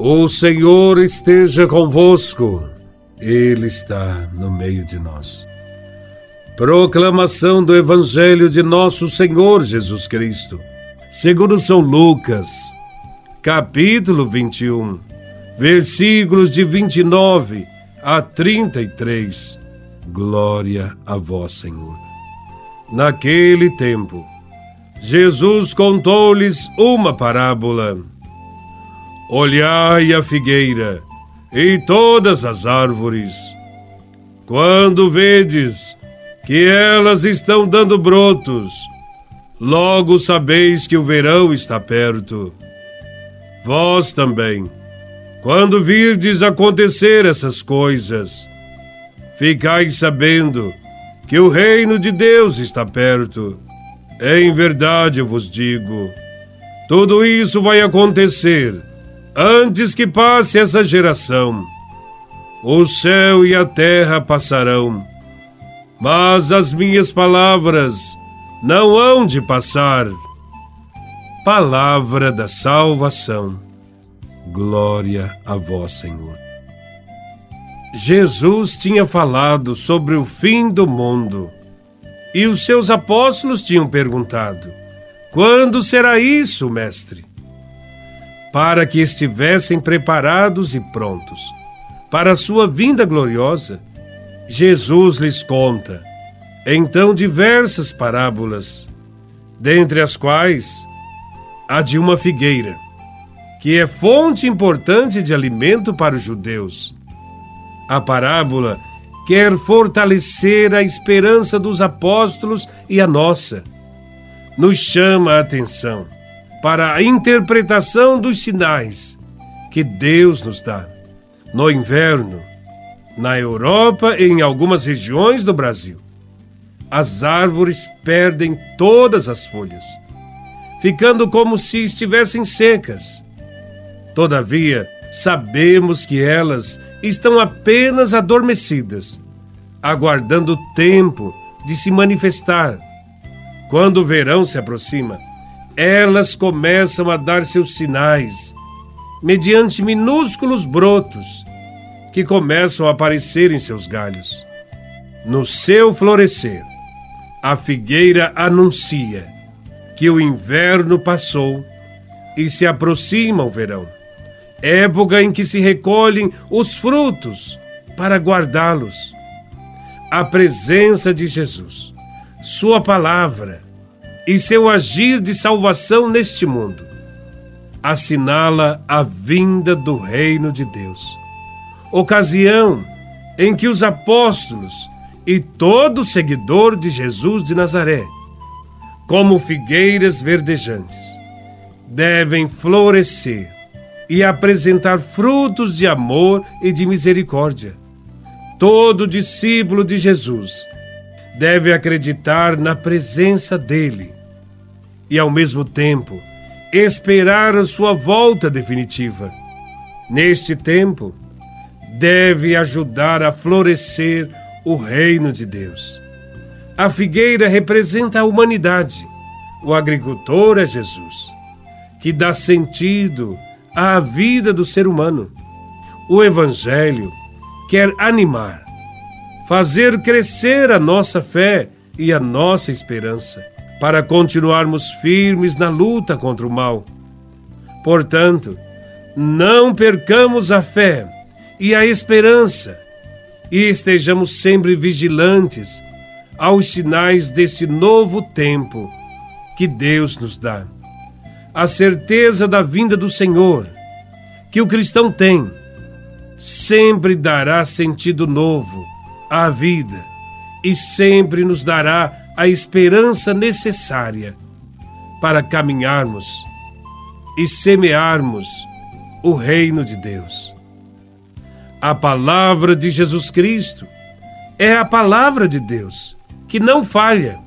O Senhor esteja convosco, Ele está no meio de nós. Proclamação do Evangelho de Nosso Senhor Jesus Cristo, segundo São Lucas, capítulo 21, versículos de 29 a 33. Glória a Vós, Senhor. Naquele tempo, Jesus contou-lhes uma parábola Olhai a figueira e todas as árvores. Quando vedes que elas estão dando brotos, logo sabeis que o verão está perto. Vós também, quando virdes acontecer essas coisas, ficais sabendo que o reino de Deus está perto. Em verdade eu vos digo, tudo isso vai acontecer antes que passe essa geração. O céu e a terra passarão, mas as minhas palavras não hão de passar. Palavra da salvação. Glória a vós, Senhor. Jesus tinha falado sobre o fim do mundo e os seus apóstolos tinham perguntado: Quando será isso, mestre? Para que estivessem preparados e prontos. Para a sua vinda gloriosa, Jesus lhes conta, então, diversas parábolas, dentre as quais a de uma figueira, que é fonte importante de alimento para os judeus. A parábola quer fortalecer a esperança dos apóstolos e a nossa. Nos chama a atenção para a interpretação dos sinais que Deus nos dá. No inverno, na Europa e em algumas regiões do Brasil, as árvores perdem todas as folhas, ficando como se estivessem secas. Todavia, sabemos que elas estão apenas adormecidas, aguardando o tempo de se manifestar. Quando o verão se aproxima, elas começam a dar seus sinais, mediante minúsculos brotos que começam a aparecer em seus galhos. No seu florescer, a figueira anuncia que o inverno passou e se aproxima o verão, época em que se recolhem os frutos para guardá-los. A presença de Jesus, Sua palavra, e seu agir de salvação neste mundo. Assinala a vinda do reino de Deus. Ocasião em que os apóstolos e todo seguidor de Jesus de Nazaré, como figueiras verdejantes, devem florescer e apresentar frutos de amor e de misericórdia. Todo discípulo de Jesus deve acreditar na presença dele e, ao mesmo tempo, esperar a sua volta definitiva. Neste tempo, deve ajudar a florescer o reino de Deus. A figueira representa a humanidade, o agricultor é Jesus, que dá sentido à vida do ser humano. O Evangelho quer animar, fazer crescer a nossa fé e a nossa esperança para continuarmos firmes na luta contra o mal. Portanto, não percamos a fé e a esperança e estejamos sempre vigilantes aos sinais desse novo tempo que Deus nos dá. A certeza da vinda do Senhor, que o cristão tem, sempre dará sentido novo à vida e sempre nos dará a esperança necessária para caminharmos e semearmos o reino de Deus. A palavra de Jesus Cristo é a palavra de Deus que não falha.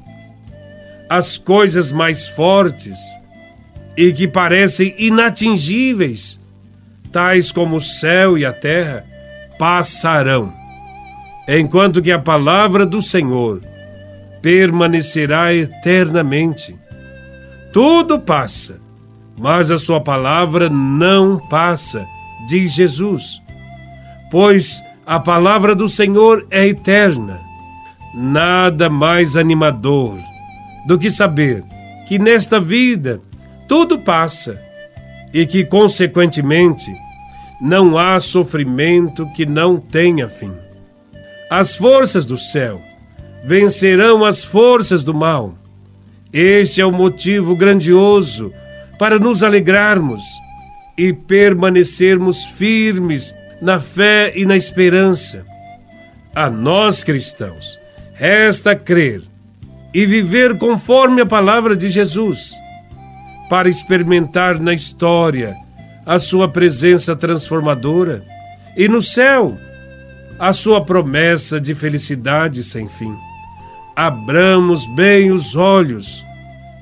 As coisas mais fortes e que parecem inatingíveis, tais como o céu e a terra, passarão, enquanto que a palavra do Senhor permanecerá eternamente. Tudo passa, mas a sua palavra não passa, diz Jesus, pois a palavra do Senhor é eterna. Nada mais animador do que saber que nesta vida tudo passa e que, consequentemente, não há sofrimento que não tenha fim. As forças do céu vencerão as forças do mal. Este é o motivo grandioso para nos alegrarmos e permanecermos firmes na fé e na esperança. A nós cristãos, resta crer e viver conforme a palavra de Jesus, para experimentar na história a sua presença transformadora e no céu a sua promessa de felicidade sem fim. Abramos bem os olhos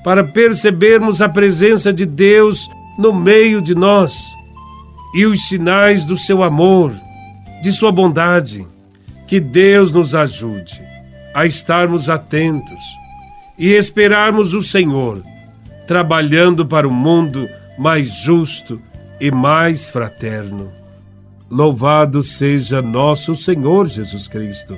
para percebermos a presença de Deus no meio de nós e os sinais do seu amor, de sua bondade. Que Deus nos ajude a estarmos atentos e esperarmos o Senhor, trabalhando para um mundo mais justo e mais fraterno. Louvado seja nosso Senhor Jesus Cristo,